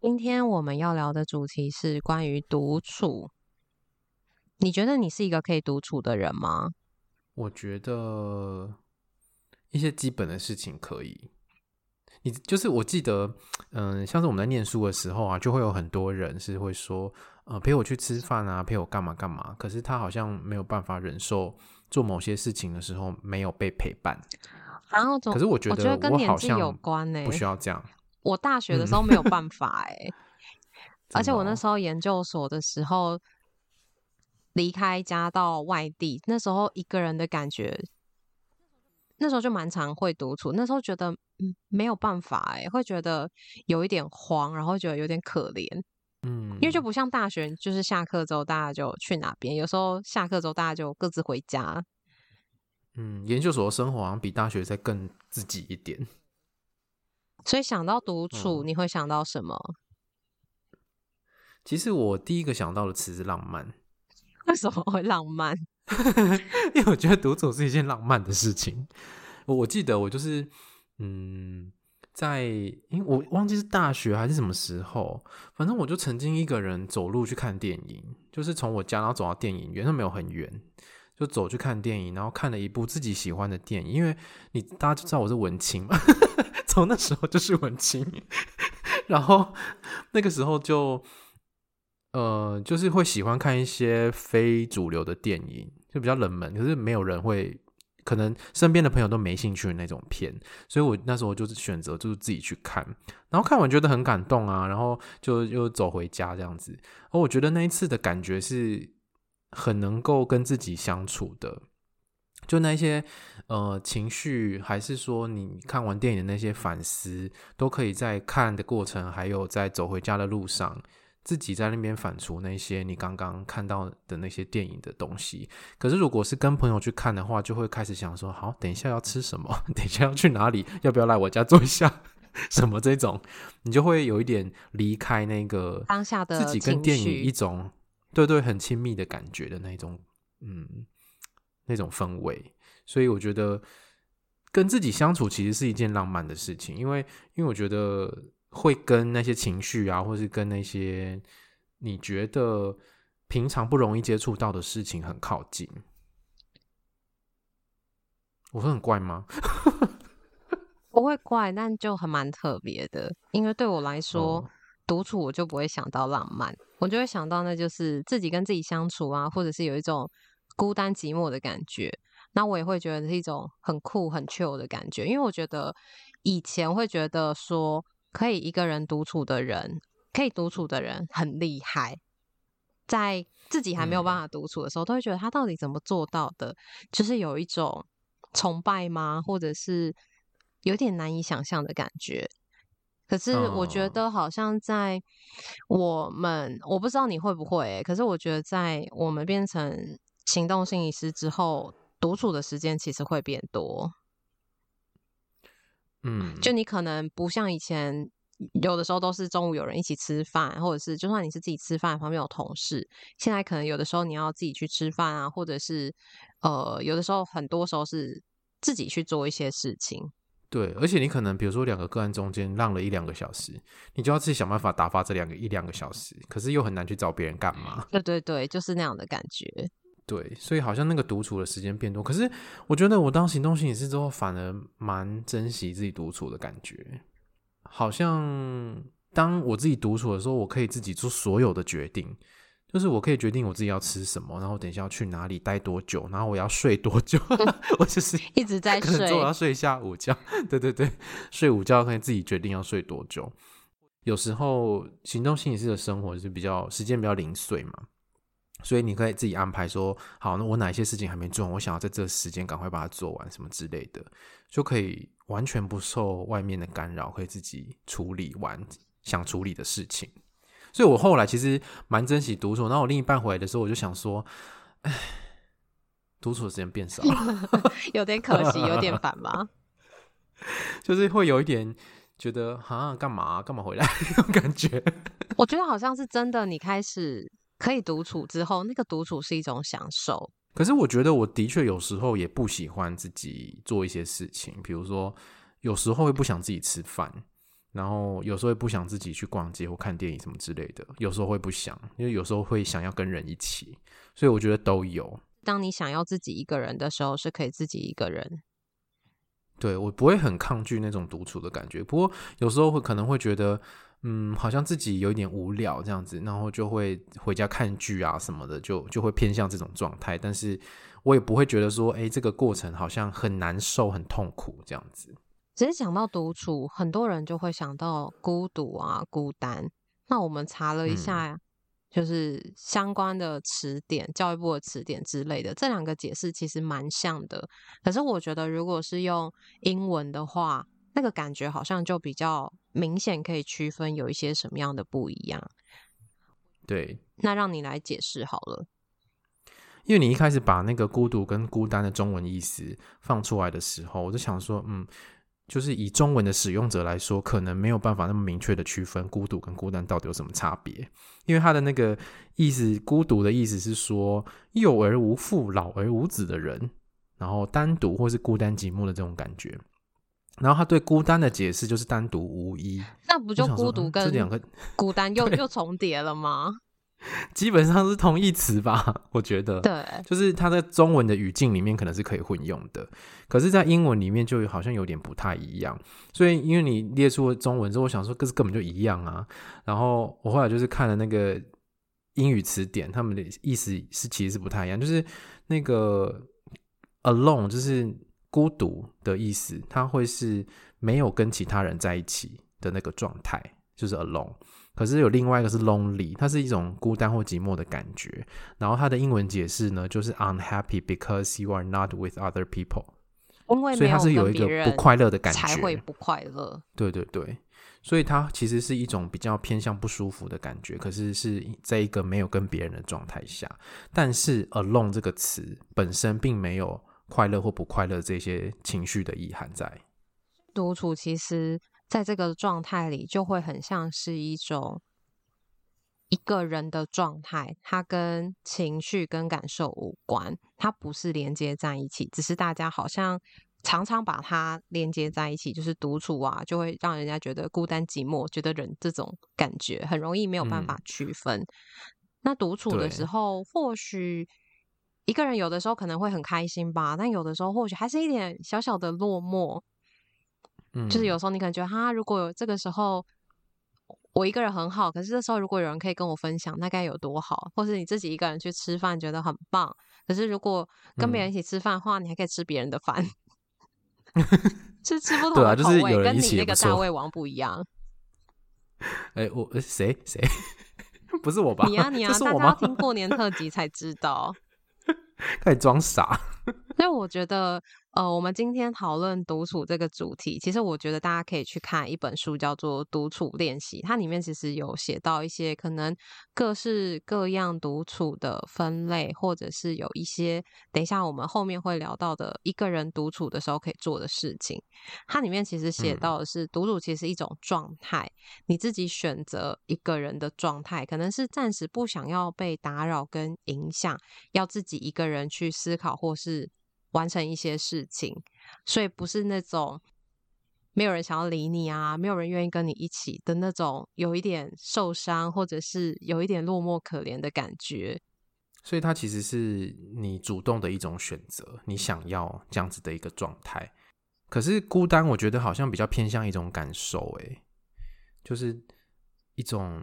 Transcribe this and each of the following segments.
今天我们要聊的主题是关于独处。你觉得你是一个可以独处的人吗？我觉得一些基本的事情可以。你就是我记得，嗯，像是我们在念书的时候啊，就会有很多人是会说，呃，陪我去吃饭啊，陪我干嘛干嘛。可是他好像没有办法忍受做某些事情的时候没有被陪伴。然后，可是我觉得我好像跟年纪有关呢，不需要这样。我大学的时候没有办法哎、欸，而且我那时候研究所的时候离开家到外地，那时候一个人的感觉，那时候就蛮常会独处。那时候觉得嗯没有办法哎、欸，会觉得有一点慌，然后觉得有点可怜，嗯，因为就不像大学，就是下课之后大家就去哪边，有时候下课之后大家就各自回家。嗯，研究所的生活好像比大学再更自己一点。所以想到独处，你会想到什么？嗯，其实我第一个想到的词是浪漫。为什么会浪漫？因为我觉得独处是一件浪漫的事情。我我记得我就是，嗯，在因为我忘记是大学还是什么时候，反正我就曾经一个人走路去看电影，就是从我家然后走到电影院，那没有很远，就走去看电影，然后看了一部自己喜欢的电影。因为你大家就知道我是文青嘛。那时候就是文青，然后那个时候就呃，就是会喜欢看一些非主流的电影，就比较冷门，可是没有人会，可能身边的朋友都没兴趣的那种片，所以我那时候就是选择就是自己去看，然后看完觉得很感动啊，然后就又走回家这样子，而我觉得那一次的感觉是很能够跟自己相处的。就那些呃情绪，还是说你看完电影的那些反思，都可以在看的过程，还有在走回家的路上，自己在那边反刍那些你刚刚看到的那些电影的东西。可是如果是跟朋友去看的话，就会开始想说：好，等一下要吃什么？等一下要去哪里？要不要来我家坐一下？什么这种，你就会有一点离开那个当下的自己跟电影一种对对很亲密的感觉的那种，嗯。那种氛围，所以我觉得跟自己相处其实是一件浪漫的事情，因为因为我觉得会跟那些情绪啊，或是跟那些你觉得平常不容易接触到的事情很靠近。我会很怪吗？不会怪，但就很蛮特别的。因为对我来说，哦、独处我就不会想到浪漫，我就会想到那就是自己跟自己相处啊，或者是有一种。孤单寂寞的感觉，那我也会觉得是一种很酷很 chill 的感觉，因为我觉得以前会觉得说可以一个人独处的人，可以独处的人很厉害，在自己还没有办法独处的时候，嗯、都会觉得他到底怎么做到的，就是有一种崇拜吗？或者是有点难以想象的感觉。可是我觉得好像在我们，我不知道你会不会、欸，可是我觉得在我们变成。行动心理师之后，独处的时间其实会变多。嗯，就你可能不像以前，有的时候都是中午有人一起吃饭，或者是就算你是自己吃饭，旁边有同事。现在可能有的时候你要自己去吃饭啊，或者是呃，有的时候很多时候是自己去做一些事情。对，而且你可能比如说两个个案中间浪了一两个小时，你就要自己想办法打发这两个一两个小时，可是又很难去找别人干嘛。对对对，就是那样的感觉。对，所以好像那个独处的时间变多，可是我觉得我当行动心理师之后，反而蛮珍惜自己独处的感觉。好像当我自己独处的时候，我可以自己做所有的决定，就是我可以决定我自己要吃什么，然后等一下要去哪里待多久，然后我要睡多久。我就是一直在睡，可能我要睡一下午觉。对对对，睡午觉可以自己决定要睡多久。有时候行动心理师的生活是比较时间比较零碎嘛。所以你可以自己安排说，好，那我哪些事情还没做，我想要在这个时间赶快把它做完，什么之类的，就可以完全不受外面的干扰，可以自己处理完想处理的事情。所以我后来其实蛮珍惜独处。然后我另一半回来的时候，我就想说，哎，独处的时间变少了，有点可惜，有点烦吧。就是会有一点觉得，啊，干嘛干嘛回来 那种感觉。我觉得好像是真的，你开始可以独处之后，那个独处是一种享受。可是我觉得我的确有时候也不喜欢自己做一些事情，比如说有时候会不想自己吃饭，然后有时候会不想自己去逛街或看电影什么之类的。有时候会不想，因为有时候会想要跟人一起，所以我觉得都有。当你想要自己一个人的时候，是可以自己一个人。对，我不会很抗拒那种独处的感觉，不过有时候会可能会觉得。嗯，好像自己有一点无聊这样子，然后就会回家看剧啊什么的，就就会偏向这种状态。但是我也不会觉得说，哎，这个过程好像很难受、很痛苦这样子。其实讲到独处，很多人就会想到孤独啊、孤单。那我们查了一下，就是相关的词典、嗯、教育部的词典之类的，这两个解释其实蛮像的。可是我觉得，如果是用英文的话，那个感觉好像就比较明显，可以区分有一些什么样的不一样。对，那让你来解释好了。因为你一开始把那个孤独跟孤单的中文意思放出来的时候，我就想说，嗯，就是以中文的使用者来说，可能没有办法那么明确的区分孤独跟孤单到底有什么差别。因为他的那个意思，孤独的意思是说幼而无父、老而无子的人，然后单独或是孤单寂寞的这种感觉。然后他对孤单的解释就是单独无依，那不就孤独跟这两个孤单又 又重叠了吗？基本上是同义词吧，我觉得。对，就是它在中文的语境里面可能是可以混用的，可是，在英文里面就好像有点不太一样。所以，因为你列出了中文之后，我想说，可是根本就一样啊。然后我后来就是看了那个英语词典，他们的意思是其实是不太一样，就是那个 alone 就是。孤独的意思，它会是没有跟其他人在一起的那个状态，就是 alone。可是有另外一个是 lonely，它是一种孤单或寂寞的感觉。然后它的英文解释呢，就是 unhappy because you are not with other people。因为所以它是有一个不快乐的感觉，才会不快乐。对对对，所以它其实是一种比较偏向不舒服的感觉。可是是在一个没有跟别人的状态下，但是 alone 这个词本身并没有。快乐或不快乐这些情绪的意涵在独处，其实在这个状态里就会很像是一种一个人的状态，它跟情绪跟感受无关，它不是连接在一起，只是大家好像常常把它连接在一起，就是独处啊，就会让人家觉得孤单寂寞，觉得人这种感觉很容易没有办法区分。嗯、那独处的时候，或许。一个人有的时候可能会很开心吧，但有的时候或许还是一点小小的落寞。嗯，就是有时候你可能觉得，哈，如果有这个时候我一个人很好，可是这时候如果有人可以跟我分享，那该有多好。或是你自己一个人去吃饭，觉得很棒。可是如果跟别人一起吃饭的话，嗯、你还可以吃别人的饭，是吃不同的口味，啊就是、跟你那个大胃王不一样。哎、欸，我谁谁 不是我吧？你啊你啊，大家要听过年特辑才知道。开始装傻，所以我觉得。呃，我们今天讨论独处这个主题，其实我觉得大家可以去看一本书，叫做《独处练习》，它里面其实有写到一些可能各式各样独处的分类，或者是有一些等一下我们后面会聊到的一个人独处的时候可以做的事情。它里面其实写到的是，独处其实是一种状态，你自己选择一个人的状态，可能是暂时不想要被打扰跟影响，要自己一个人去思考或是。完成一些事情，所以不是那种没有人想要理你啊，没有人愿意跟你一起的那种，有一点受伤或者是有一点落寞可怜的感觉。所以它其实是你主动的一种选择，你想要这样子的一个状态。可是孤单，我觉得好像比较偏向一种感受，诶，就是一种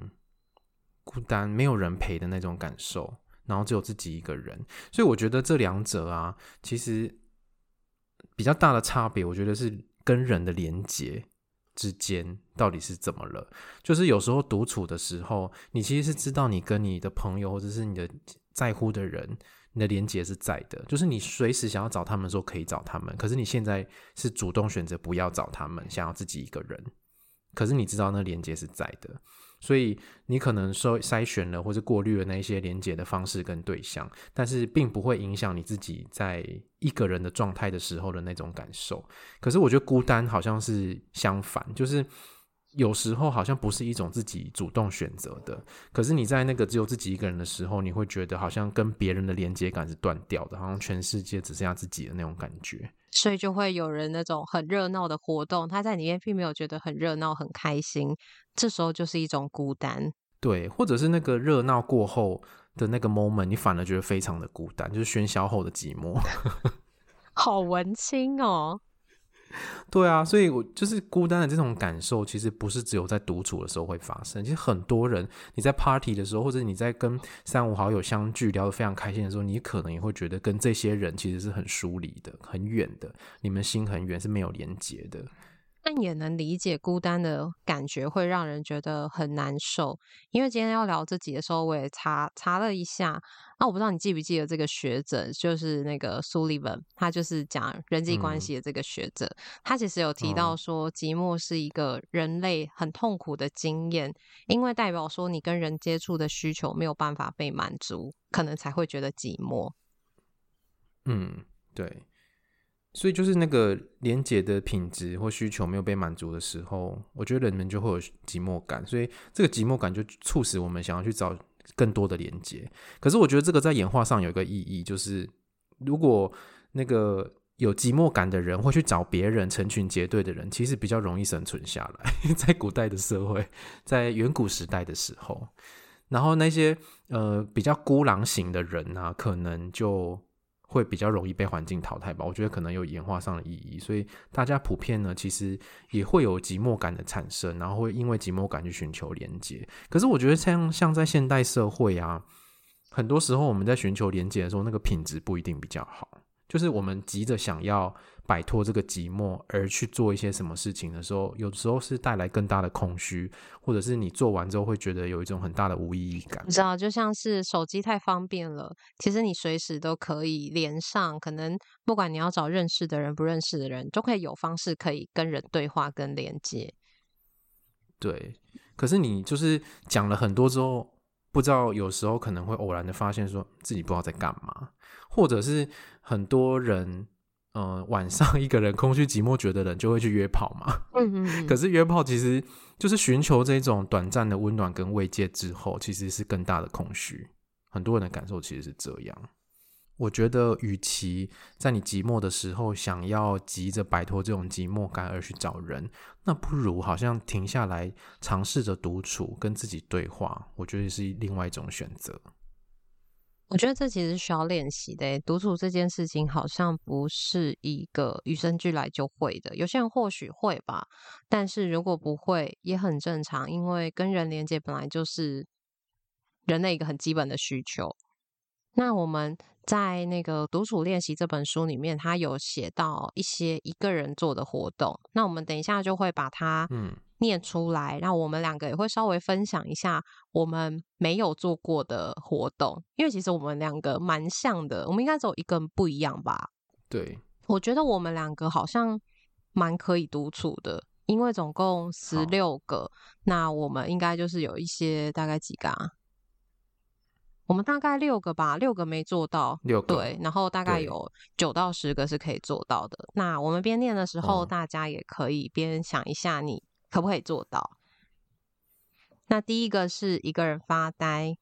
孤单，没有人陪的那种感受。然后只有自己一个人，所以我觉得这两者啊，其实比较大的差别，我觉得是跟人的连结之间到底是怎么了。就是有时候独处的时候，你其实是知道你跟你的朋友或者是你的在乎的人，你的连接是在的，就是你随时想要找他们的时候可以找他们，可是你现在是主动选择不要找他们，想要自己一个人。可是你知道那连接是在的，所以你可能说筛选了或者过滤了那些连接的方式跟对象，但是并不会影响你自己在一个人的状态的时候的那种感受。可是我觉得孤单好像是相反，就是。有时候好像不是一种自己主动选择的，可是你在那个只有自己一个人的时候，你会觉得好像跟别人的连接感是断掉的，好像全世界只剩下自己的那种感觉。所以就会有人那种很热闹的活动，他在里面并没有觉得很热闹、很开心，这时候就是一种孤单。对，或者是那个热闹过后的那个 moment，你反而觉得非常的孤单，就是喧嚣后的寂寞。好文青哦。对啊，所以我就是孤单的这种感受，其实不是只有在独处的时候会发生。其实很多人，你在 party 的时候，或者你在跟三五好友相聚聊得非常开心的时候，你可能也会觉得跟这些人其实是很疏离的、很远的，你们心很远，是没有连接的。但也能理解孤单的感觉会让人觉得很难受，因为今天要聊这集的时候，我也查查了一下。那我不知道你记不记得这个学者，就是那个苏利文，他就是讲人际关系的这个学者，嗯、他其实有提到说，寂寞是一个人类很痛苦的经验，因为代表说你跟人接触的需求没有办法被满足，可能才会觉得寂寞。嗯，对。所以就是那个连接的品质或需求没有被满足的时候，我觉得人们就会有寂寞感。所以这个寂寞感就促使我们想要去找更多的连接。可是我觉得这个在演化上有一个意义，就是如果那个有寂寞感的人会去找别人成群结队的人，其实比较容易生存下来。在古代的社会，在远古时代的时候，然后那些呃比较孤狼型的人啊，可能就。会比较容易被环境淘汰吧，我觉得可能有演化上的意义，所以大家普遍呢，其实也会有寂寞感的产生，然后会因为寂寞感去寻求连接。可是我觉得像像在现代社会啊，很多时候我们在寻求连接的时候，那个品质不一定比较好，就是我们急着想要。摆脱这个寂寞而去做一些什么事情的时候，有时候是带来更大的空虚，或者是你做完之后会觉得有一种很大的无意义感。你知道，就像是手机太方便了，其实你随时都可以连上，可能不管你要找认识的人、不认识的人，都可以有方式可以跟人对话、跟连接。对，可是你就是讲了很多之后，不知道有时候可能会偶然的发现说自己不知道在干嘛，或者是很多人。嗯、呃，晚上一个人空虚寂寞觉得冷，就会去约炮嘛。嗯嗯。可是约炮其实就是寻求这种短暂的温暖跟慰藉之后，其实是更大的空虚。很多人的感受其实是这样。我觉得，与其在你寂寞的时候想要急着摆脱这种寂寞感而去找人，那不如好像停下来，尝试着独处，跟自己对话。我觉得是另外一种选择。我觉得这其实需要练习的。独处这件事情好像不是一个与生俱来就会的。有些人或许会吧，但是如果不会也很正常，因为跟人连接本来就是人类一个很基本的需求。那我们在那个独处练习这本书里面，他有写到一些一个人做的活动。那我们等一下就会把它嗯。念出来，那我们两个也会稍微分享一下我们没有做过的活动，因为其实我们两个蛮像的，我们应该只有一个不一样吧？对，我觉得我们两个好像蛮可以独处的，因为总共十六个，那我们应该就是有一些大概几个啊？我们大概六个吧，六个没做到，六个对，然后大概有九到十个是可以做到的。那我们边念的时候，嗯，大家也可以边想一下你。可不可以做到？那第一个是一个人发呆，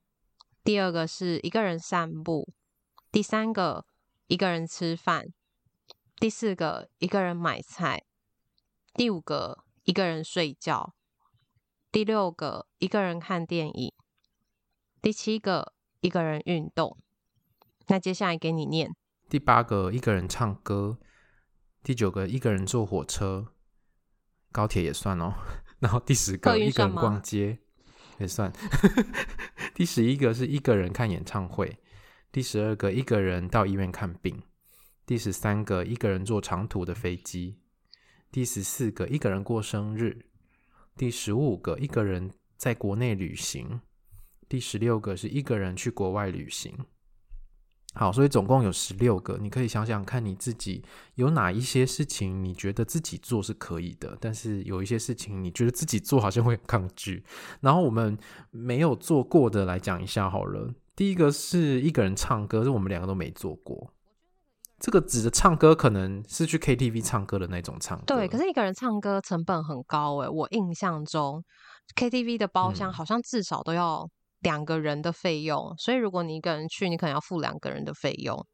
第二个是一个人散步，第三个一个人吃饭，第四个一个人买菜，第五个一个人睡觉，第六个一个人看电影，第七个一个人运动。那接下来给你念。第八个一个人唱歌，第九个一个人坐火车。高铁也算哦，然后第十个一个人逛街也算，第十一个是一个人看演唱会，第十二个一个人到医院看病，第十三个一个人坐长途的飞机，第十四个一个人过生日，第十五个一个人在国内旅行，第十六个是一个人去国外旅行，好，所以总共有十六个，你可以想想看你自己有哪一些事情你觉得自己做是可以的，但是有一些事情你觉得自己做好像会很抗拒。然后我们没有做过的来讲一下好了。第一个是一个人唱歌，是我们两个都没做过。这个指的唱歌可能是去 KTV 唱歌的那种唱歌。对，可是一个人唱歌成本很高诶，我印象中 KTV 的包厢好像至少都要。两个人的费用，所以如果你一个人去，你可能要付两个人的费用，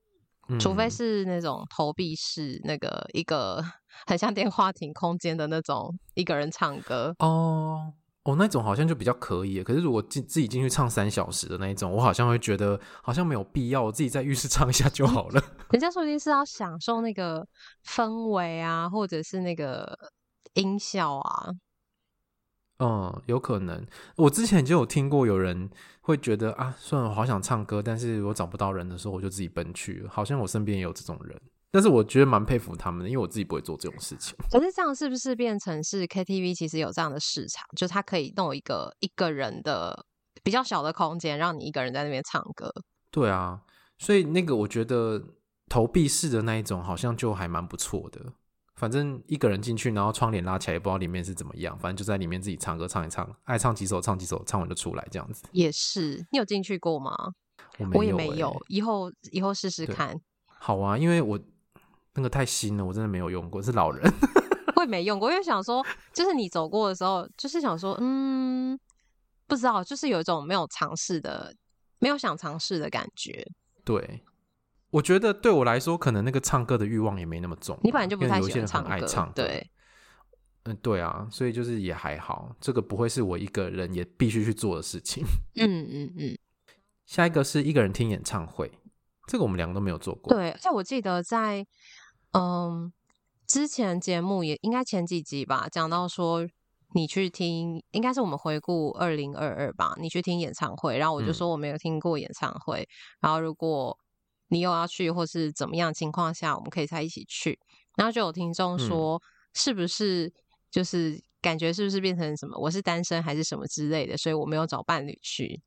嗯、除非是那种投币式，那个一个很像电话亭空间的那种一个人唱歌哦哦，那种好像就比较可以。可是如果进自己进去唱三小时的那一种，我好像会觉得好像没有必要，我自己在浴室唱一下就好了。人家说不定是要享受那个氛围啊，或者是那个音效啊。嗯，有可能。我之前就有听过有人会觉得啊，算了，我好想唱歌，但是我找不到人的时候，我就自己奔去。好像我身边也有这种人，但是我觉得蛮佩服他们的，因为我自己不会做这种事情。可是这样是不是变成是 KTV 其实有这样的市场，就它可以弄一个一个人的比较小的空间，让你一个人在那边唱歌？对啊，所以那个我觉得投币式的那一种，好像就还蛮不错的。反正一个人进去，然后窗帘拉起来，也不知道里面是怎么样。反正就在里面自己唱歌唱一唱，爱唱几首唱几首，唱完就出来这样子。也是，你有进去过吗？我没有欸，我也没有，以后以后试试看。好啊，因为我那个太新了，我真的没有用过，是老人。我也没用过，因为想说，就是你走过的时候，就是想说，嗯，不知道，就是有一种没有尝试的，没有想尝试的感觉。对。我觉得对我来说，可能那个唱歌的欲望也没那么重。你本来就不太喜欢唱歌，爱唱。对，嗯，对啊，所以就是也还好，这个不会是我一个人也必须去做的事情。嗯嗯嗯。下一个是一个人听演唱会，这个我们两个都没有做过。对，在我记得在嗯之前节目也应该前几集吧，讲到说你去听，应该是我们回顾二零二二吧，你去听演唱会，然后我就说我没有听过演唱会，嗯、然后如果。你又要去，或是怎么样情况下，我们可以再一起去。然后就有听众说，是不是就是感觉是不是变成什么？我是单身还是什么之类的，所以我没有找伴侣去。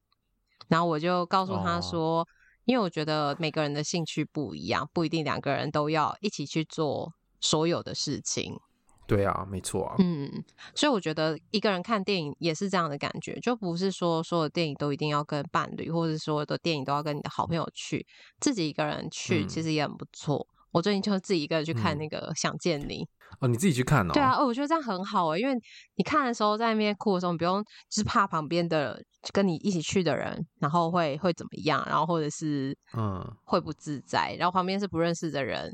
然后我就告诉他说，哦，因为我觉得每个人的兴趣不一样，不一定两个人都要一起去做所有的事情。对啊，没错啊。嗯，所以我觉得一个人看电影也是这样的感觉，就不是说所有电影都一定要跟伴侣，或者所有的电影都要跟你的好朋友去，自己一个人去其实也很不错。嗯、我最近就自己一个人去看那个《想见你》。哦，你自己去看哦？对啊，哦，我觉得这样很好诶，因为你看的时候在那边哭的时候，你不用就是怕旁边的跟你一起去的人，然后会会怎么样，然后或者是嗯会不自在，然后旁边是不认识的人。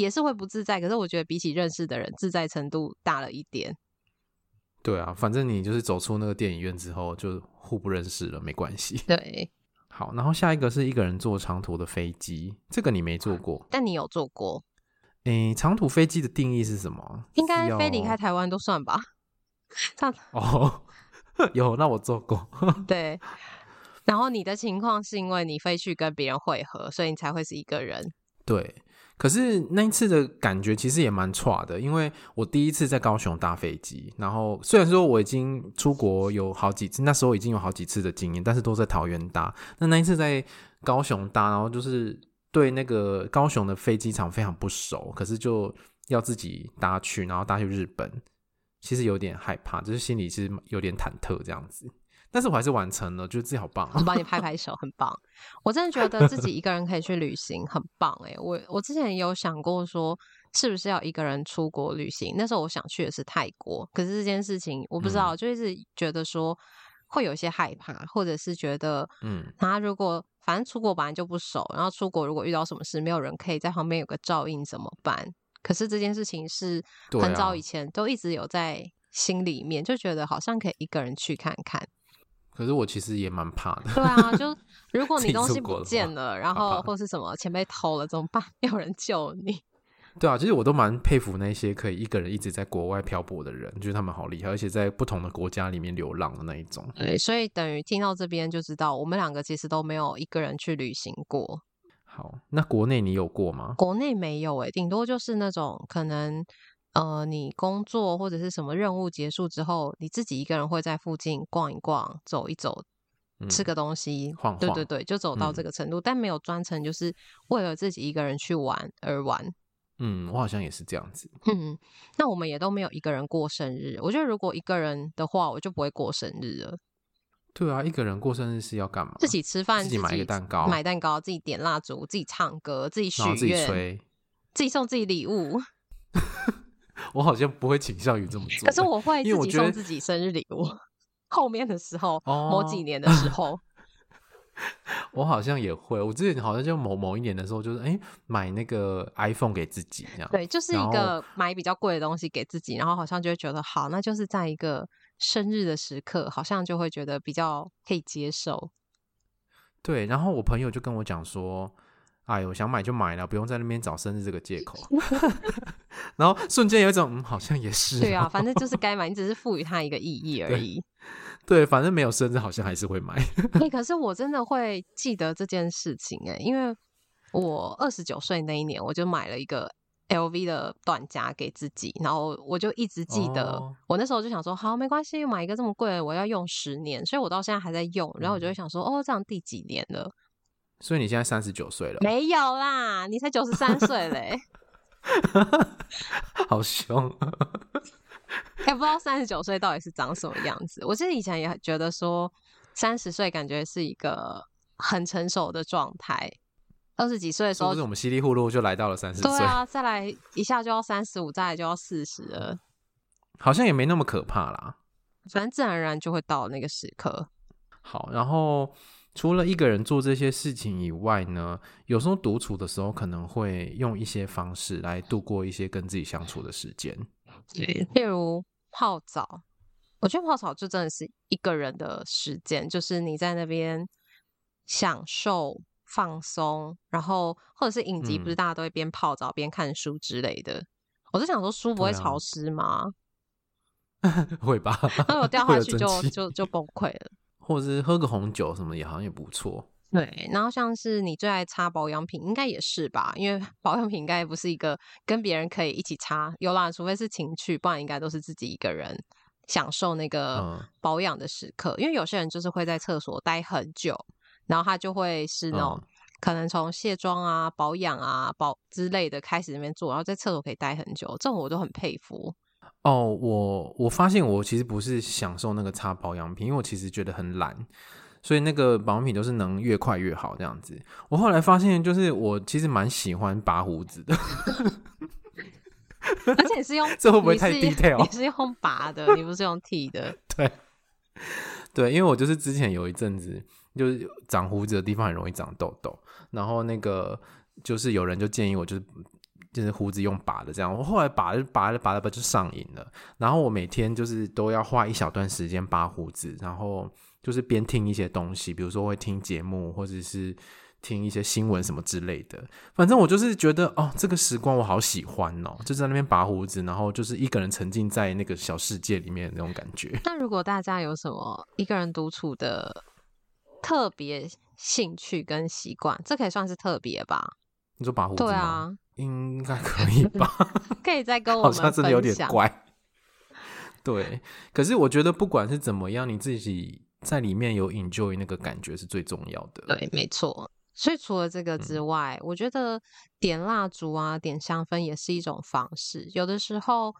也是会不自在，可是我觉得比起认识的人，自在程度大了一点。对啊，反正你就是走出那个电影院之后，就互不认识了，没关系。对，好，然后下一个是一个人坐长途的飞机，这个你没坐过，但你有坐过。诶，长途飞机的定义是什么？应该飞离开台湾都算吧。哦，有，那我坐过。对，然后你的情况是因为你飞去跟别人会合，所以你才会是一个人。对。可是那一次的感觉其实也蛮差的，因为我第一次在高雄搭飞机，然后虽然说我已经出国有好几次，那时候已经有好几次的经验，但是都在桃园搭。那那一次在高雄搭，然后就是对那个高雄的飞机场非常不熟，可是就要自己搭去，然后搭去日本，其实有点害怕，就是心里其实有点忐忑这样子。但是我还是完成了，觉得自己好棒，啊，我帮你拍拍手，很棒。我真的觉得自己一个人可以去旅行，很棒哎。我我之前也有想过说，是不是要一个人出国旅行？那时候我想去的是泰国，可是这件事情我不知道，嗯、就一直觉得说会有一些害怕，或者是觉得，嗯，他如果反正出国本来就不熟，然后出国如果遇到什么事，没有人可以在旁边有个照应怎么办？可是这件事情是很早以前都一直有在心里面，就觉得好像可以一个人去看看。可是我其实也蛮怕的。对啊，就如果你东西不见了，然后或是什么钱被偷了怎么办？没有人救你。对啊，其实我都蛮佩服那些可以一个人一直在国外漂泊的人，觉得他们好厉害，而且在不同的国家里面流浪的那一种。对，所以等于听到这边就知道，我们两个其实都没有一个人去旅行过。好，那国内你有过吗？国内没有诶，顶多就是那种可能。呃，你工作或者是什么任务结束之后，你自己一个人会在附近逛一逛、走一走吃个东西，嗯、晃晃对对对，就走到这个程度，嗯、但没有专程就是为了自己一个人去玩而玩。嗯，我好像也是这样子。嗯，那我们也都没有一个人过生日。我觉得如果一个人的话，我就不会过生日了。对啊，一个人过生日是要干嘛？自己吃饭，自己买一个蛋糕，买蛋糕，自己点蜡烛，自己唱歌，自己许愿，自己吹，自己送自己礼物。我好像不会倾向于这么做，可是我会自己送自己生日礼物。后面的时候，哦、某几年的时候。我好像也会，我之前好像就某某一年的时候，就是哎、欸，买那个 iPhone 给自己这样。对，就是一个买比较贵的东西给自己，然后好像就会觉得好，那就是在一个生日的时刻，好像就会觉得比较可以接受。对，然后我朋友就跟我讲说：“哎呦，想买就买了，不用在那边找生日这个借口。” 然后瞬间有一种嗯，好像也是。对啊，反正就是该买，你只是赋予它一个意义而已。对，反正没有生日，好像还是会买。欸，可是我真的会记得这件事情哎，因为我二十九岁那一年，我就买了一个 LV 的短夹给自己，然后我就一直记得，哦、我那时候就想说，好，没关系，买一个这么贵，我要用十年，所以我到现在还在用。然后我就会想说，哦，这样第几年了？所以你现在三十九岁了？没有啦，你才九十三岁嘞，好凶。也不知道三十九岁到底是长什么样子。我记得以前也觉得说，三十岁感觉是一个很成熟的状态。二十几岁的时候，是我们稀里糊涂就来到了三十岁？对啊，再来一下就要三十五，再来就要四十了。好像也没那么可怕啦，反正自然而然就会到那个时刻。好，然后除了一个人做这些事情以外呢，有时候独处的时候可能会用一些方式来度过一些跟自己相处的时间。对，例如泡澡，我觉得泡澡就真的是一个人的时间，就是你在那边享受放松，然后或者是影集，不是大家都会边泡澡边看书之类的。嗯、我就想说，书不会潮湿吗？啊、会吧？那 我掉下去就就就崩溃了。或者是喝个红酒什么也好像也不错。对，然后像是你最爱擦保养品，应该也是吧？因为 保养品应该不是一个跟别人可以一起擦，有啦，除非是情趣，不然应该都是自己一个人享受那个保养的时刻。嗯、因为有些人就是会在厕所待很久，然后他就会是那种、嗯、可能从卸妆啊、保养啊、保之类的开始那边做，然后在厕所可以待很久，这种我都很佩服。哦，我我发现我其实不是享受那个擦保养品，因为我其实觉得很懒。所以那个保养品都是能越快越好这样子。我后来发现，就是我其实蛮喜欢拔胡子的，而且是用 这会不会太 detail？你是用拔的，你不是用剃的。对，对，因为我就是之前有一阵子，就是长胡子的地方很容易长痘痘，然后那个就是有人就建议我，就是就是胡子用拔的这样。我后来拔就拔了拔了拔就上瘾了，然后我每天就是都要花一小段时间拔胡子，然后。就是边听一些东西，比如说会听节目，或者是听一些新闻什么之类的。反正我就是觉得，哦，这个时光我好喜欢哦，就在那边拔胡子，然后就是一个人沉浸在那个小世界里面的那种感觉。那如果大家有什么一个人独处的特别兴趣跟习惯，这可以算是特别吧？你说拔胡子？对啊，应该可以吧？可以再跟我。好像真的有点怪。对，可是我觉得不管是怎么样，你自己。在里面有 enjoy 那个感觉是最重要的。对，没错。所以除了这个之外，嗯、我觉得点蜡烛啊、点香氛也是一种方式。有的时候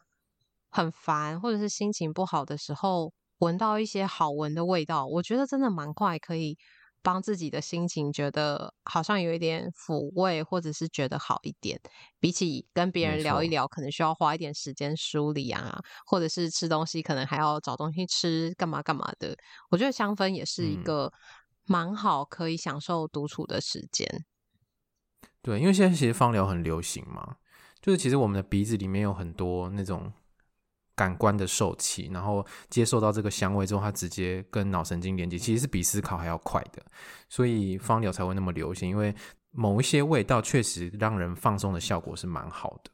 很烦，或者是心情不好的时候，闻到一些好闻的味道，我觉得真的蛮快可以。帮自己的心情觉得好像有一点抚慰，或者是觉得好一点，比起跟别人聊一聊，可能需要花一点时间梳理啊，或者是吃东西，可能还要找东西吃，干嘛干嘛的。我觉得香氛也是一个蛮好可以享受独处的时间。嗯。对，因为现在其实芳疗很流行嘛，就是其实我们的鼻子里面有很多那种。感官的受器，然后接受到这个香味之后，它直接跟脑神经连接，其实是比思考还要快的，所以芳疗才会那么流行。因为某一些味道确实让人放松的效果是蛮好的，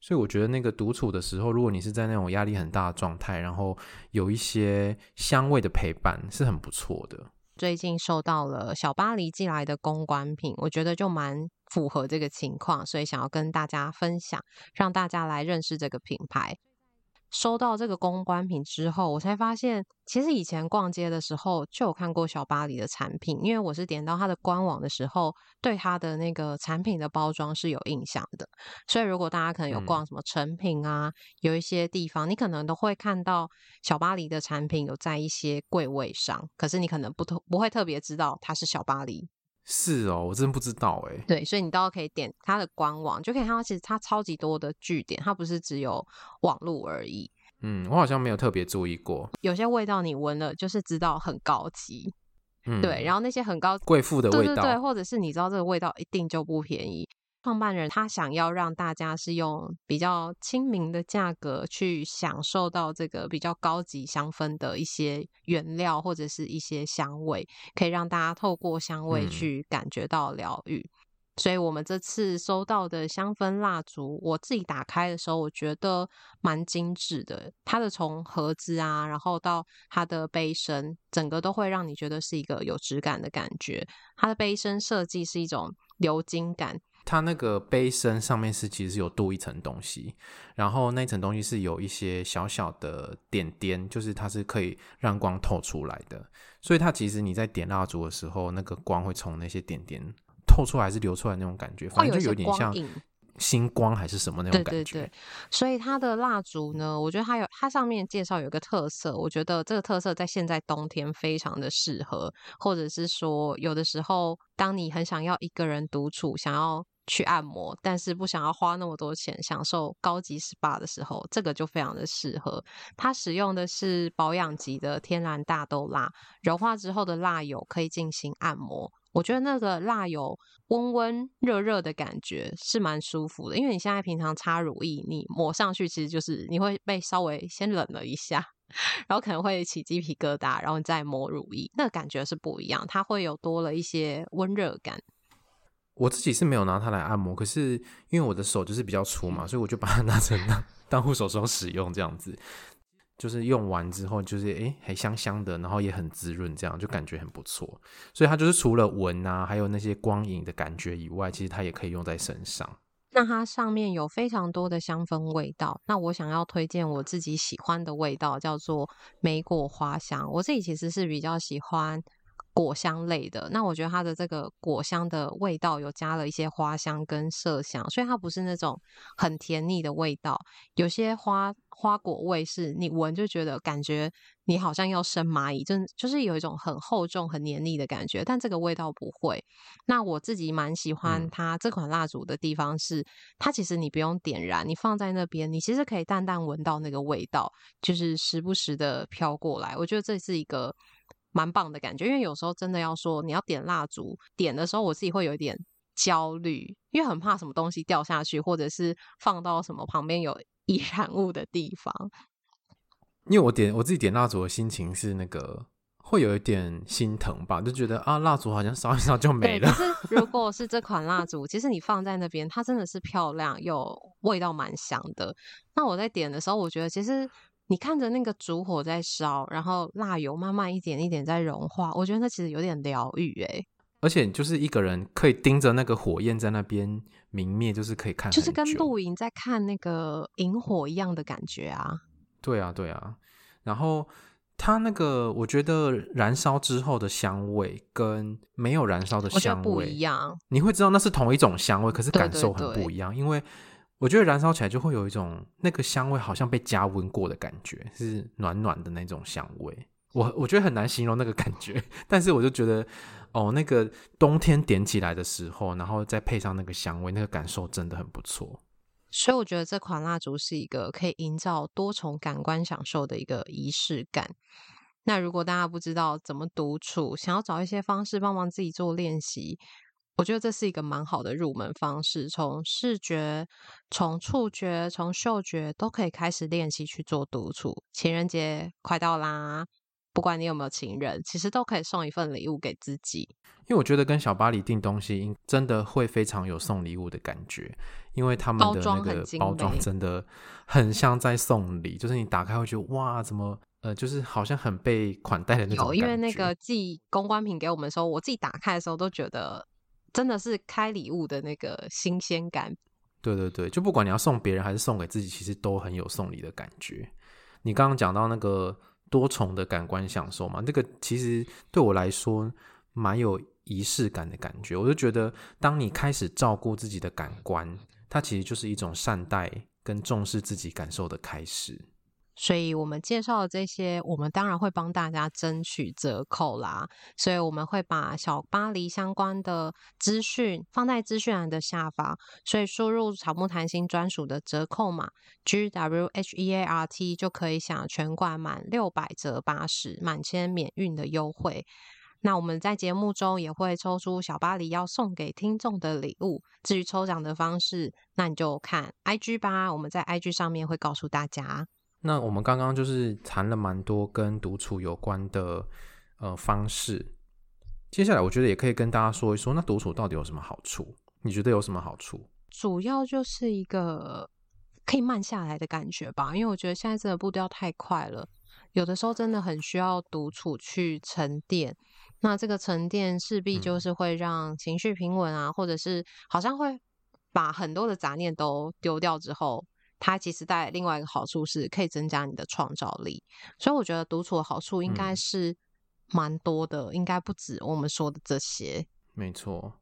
所以我觉得那个独处的时候，如果你是在那种压力很大的状态，然后有一些香味的陪伴，是很不错的。最近收到了小巴黎寄来的公关品，我觉得就蛮符合这个情况，所以想要跟大家分享，让大家来认识这个品牌。收到这个公关品之后，我才发现，其实以前逛街的时候就有看过小巴黎的产品，因为我是点到它的官网的时候，对它的那个产品的包装是有印象的。所以如果大家可能有逛什么成品啊，嗯、有一些地方，你可能都会看到小巴黎的产品有在一些柜位上，可是你可能不特不会特别知道它是小巴黎。是哦，我真不知道哎。对，所以你都可以点它的官网，就可以看到其实它超级多的据点，它不是只有网络而已。嗯，我好像没有特别注意过。有些味道你闻了就是知道很高级，嗯，对。然后那些很高贵妇的味道，对对对，或者是你知道这个味道一定就不便宜。创办人他想要让大家是用比较亲民的价格去享受到这个比较高级香氛的一些原料或者是一些香味，可以让大家透过香味去感觉到疗愈。嗯。所以我们这次收到的香氛蜡烛，我自己打开的时候，我觉得蛮精致的。它的从盒子啊，然后到它的杯身，整个都会让你觉得是一个有质感的感觉。它的杯身设计是一种鎏金感。它那个杯身上面是其实是有镀一层东西，然后那层东西是有一些小小的点点，就是它是可以让光透出来的，所以它其实你在点蜡烛的时候，那个光会从那些点点透出来还是流出来那种感觉，反正就有点像星光还是什么那种感觉。对对对，所以它的蜡烛呢，我觉得它有它上面介绍有一个特色，我觉得这个特色在现在冬天非常的适合，或者是说有的时候当你很想要一个人独处，想要。去按摩，但是不想要花那么多钱享受高级 SPA 的时候，这个就非常的适合。它使用的是保养级的天然大豆蜡，柔化之后的蜡油可以进行按摩。我觉得那个蜡油温温热热的感觉是蛮舒服的，因为你现在平常擦乳液，你抹上去其实就是你会被稍微先冷了一下，然后可能会起鸡皮疙瘩，然后你再抹乳液，那感觉是不一样，它会有多了一些温热感。我自己是没有拿它来按摩，可是因为我的手就是比较粗嘛，所以我就把它 拿成当当护手霜使用，这样子，就是用完之后就是诶、欸、还香香的，然后也很滋润，这样就感觉很不错。所以它就是除了闻啊，还有那些光影的感觉以外，其实它也可以用在身上。那它上面有非常多的香氛味道，那我想要推荐我自己喜欢的味道，叫做莓果花香。我自己其实是比较喜欢。果香类的，那我觉得它的这个果香的味道有加了一些花香跟麝香，所以它不是那种很甜腻的味道。有些花花果味是你闻就觉得感觉你好像要生蚂蚁，就就是有一种很厚重、很黏腻的感觉。但这个味道不会。那我自己蛮喜欢它这款蜡烛的地方是，它其实你不用点燃，你放在那边，你其实可以淡淡闻到那个味道，就是时不时的飘过来。我觉得这是一个。蛮棒的感觉，因为有时候真的要说你要点蜡烛，点的时候我自己会有一点焦虑，因为很怕什么东西掉下去，或者是放到什么旁边有 易燃物的地方。因为我点我自己点蜡烛的心情是那个会有一点心疼吧，就觉得啊蜡烛好像烧一烧就没了。可是如 果是这款蜡烛，其实你放在那边，它真的是漂亮又味道蛮香的。那我在点的时候，我觉得其实。你看着那个烛火在烧，然后蜡油慢慢一点一点在融化，我觉得那其实有点疗愈哎。而且就是一个人可以盯着那个火焰在那边明灭，就是可以看，就是跟露营在看那个萤火一样的感觉啊。对啊，对啊。然后它那个，我觉得燃烧之后的香味跟没有燃烧的香味不一样。你会知道那是同一种香味，可是感受很不一样，对对对，因为。我觉得燃烧起来就会有一种那个香味，好像被加温过的感觉，是暖暖的那种香味。我我觉得很难形容那个感觉，但是我就觉得，哦，那个冬天点起来的时候，然后再配上那个香味，那个感受真的很不错。所以我觉得这款蜡烛是一个可以营造多重感官享受的一个仪式感。那如果大家不知道怎么独处，想要找一些方式帮忙自己做练习。我觉得这是一个蛮好的入门方式，从视觉、从触觉、从嗅觉都可以开始练习去做独处。情人节快到啦，不管你有没有情人，其实都可以送一份礼物给自己。因为我觉得跟小巴黎订东西，真的会非常有送礼物的感觉，因为他们的那个包装真的很像在送礼，就是你打开会觉得哇，怎么呃，就是好像很被款待的那种感觉。因为那个寄公关品给我们的时候，我自己打开的时候都觉得。真的是开礼物的那个新鲜感。对对对，就不管你要送别人还是送给自己，其实都很有送礼的感觉。你刚刚讲到那个多重的感官享受嘛，这个其实对我来说蛮有仪式感的感觉。我就觉得，当你开始照顾自己的感官，它其实就是一种善待跟重视自己感受的开始。所以我们介绍的这些，我们当然会帮大家争取折扣啦。所以我们会把小巴黎相关的资讯放在资讯栏的下方，所以输入草木谈心专属的折扣码 G W H E A R T 就可以享全馆满六百折八十，满千免运的优惠。那我们在节目中也会抽出小巴黎要送给听众的礼物。至于抽奖的方式，那你就看 I G 吧，我们在 I G 上面会告诉大家。那我们刚刚就是谈了蛮多跟独处有关的呃方式，接下来我觉得也可以跟大家说一说，那独处到底有什么好处？你觉得有什么好处？主要就是一个可以慢下来的感觉吧，因为我觉得现在真的步调太快了，有的时候真的很需要独处去沉淀。那这个沉淀势必就是会让情绪平稳啊，嗯、或者是好像会把很多的杂念都丢掉之后。它其实带来另外一个好处是可以增加你的创造力，所以我觉得独处的好处应该是蛮多的，嗯、应该不止我们说的这些。没错，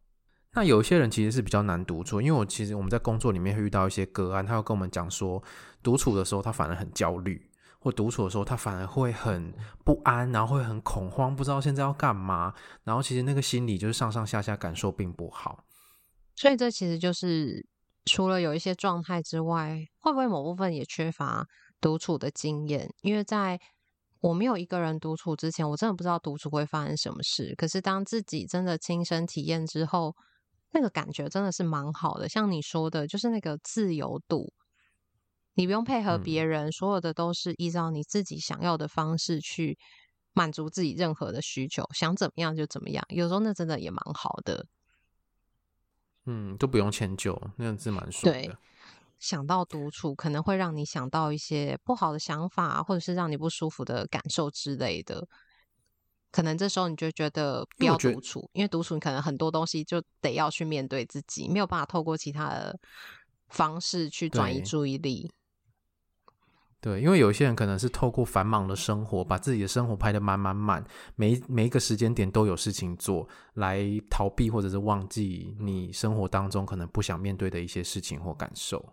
那有一些人其实是比较难独处，因为我其实我们在工作里面会遇到一些个案，他会跟我们讲说，独处的时候他反而很焦虑，或独处的时候他反而会很不安，然后会很恐慌，不知道现在要干嘛，然后其实那个心理就是上上下下感受并不好，所以这其实就是。除了有一些状态之外，会不会某部分也缺乏独处的经验？因为在我没有一个人独处之前，我真的不知道独处会发生什么事。可是当自己真的亲身体验之后，那个感觉真的是蛮好的。像你说的，就是那个自由度，你不用配合别人，嗯、所有的都是依照你自己想要的方式去满足自己任何的需求，想怎么样就怎么样。有时候那真的也蛮好的。嗯，都不用迁就，那样子蛮爽的。对，想到独处，可能会让你想到一些不好的想法，或者是让你不舒服的感受之类的。可能这时候你就觉得不要独处，因为独处你可能很多东西就得要去面对自己，没有办法透过其他的方式去转移注意力。对，因为有一些人可能是透过繁忙的生活，把自己的生活拍得满满满，每每一个时间点都有事情做，来逃避或者是忘记你生活当中可能不想面对的一些事情或感受。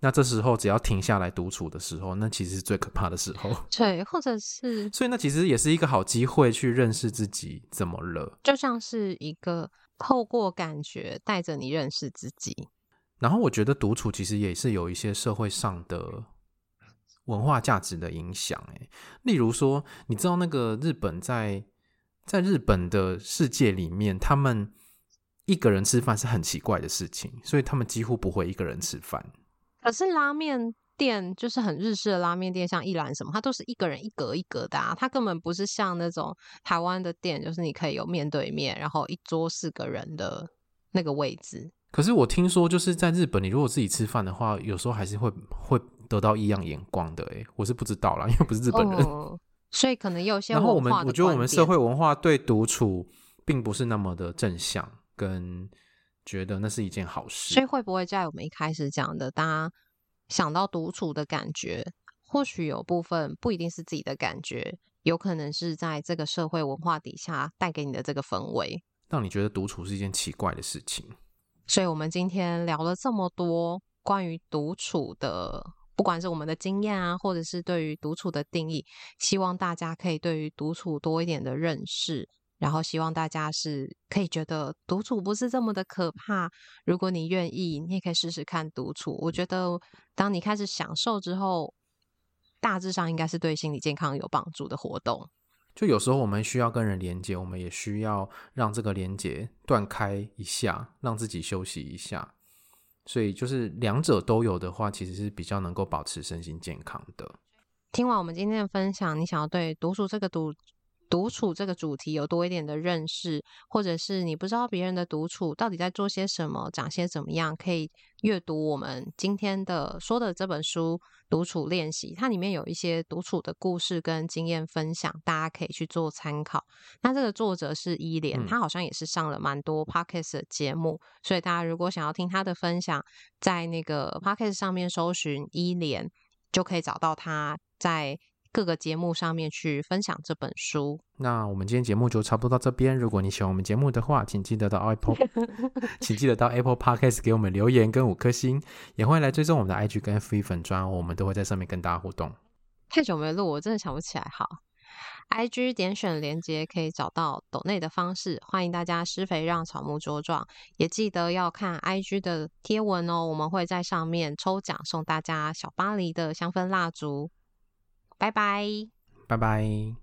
那这时候只要停下来独处的时候，那其实是最可怕的时候。对，或者是，所以那其实也是一个好机会去认识自己怎么了，就像是一个透过感觉带着你认识自己。然后我觉得独处其实也是有一些社会上的。文化价值的影响，哎，例如说，你知道那个日本在在日本的世界里面，他们一个人吃饭是很奇怪的事情，所以他们几乎不会一个人吃饭。可是拉面店就是很日式的拉面店，像一兰什么，它都是一个人一格一格的啊，它根本不是像那种台湾的店，就是你可以有面对面，然后一桌四个人的那个位置。可是我听说，就是在日本，你如果自己吃饭的话，有时候还是会会。得到异样眼光的，哎，我是不知道啦，因为不是日本人，哦、所以可能有些。然后我们，我觉得我们社会文化对独处并不是那么的正向，跟觉得那是一件好事。所以会不会在我们一开始讲的，大家想到独处的感觉，或许有部分不一定是自己的感觉，有可能是在这个社会文化底下带给你的这个氛围，让你觉得独处是一件奇怪的事情。所以我们今天聊了这么多关于独处的。不管是我们的经验啊，或者是对于独处的定义，希望大家可以对于独处多一点的认识，然后希望大家是可以觉得独处不是这么的可怕。如果你愿意，你也可以试试看独处。我觉得，当你开始享受之后，大致上应该是对心理健康有帮助的活动。就有时候我们需要跟人连接，我们也需要让这个连接断开一下，让自己休息一下。所以，就是两者都有的话，其实是比较能够保持身心健康的。听完我们今天的分享，你想要对读书这个读独处这个主题有多一点的认识，或者是你不知道别人的独处到底在做些什么，讲些怎么样，可以阅读我们今天的说的这本书《独处练习》，它里面有一些独处的故事跟经验分享，大家可以去做参考。那这个作者是伊莲，他好像也是上了蛮多 Podcast 的节目，嗯、所以大家如果想要听他的分享，在那个 Podcast 上面搜寻伊莲，就可以找到他在各个节目上面去分享这本书。那我们今天节目就差不多到这边。如果你喜欢我们节目的话，请记得到 Apple，请记得到 Apple Podcast 给我们留言跟五颗星，也欢迎来追踪我们的 IG 跟 FB 粉专，我们都会在上面跟大家互动。太久没录，我真的想不起来。好，IG 点选连接可以找到抖内的方式，欢迎大家施肥让草木茁壮，也记得要看 IG 的贴文哦，我们会在上面抽奖送大家小巴黎的香氛蜡烛。拜拜，拜拜。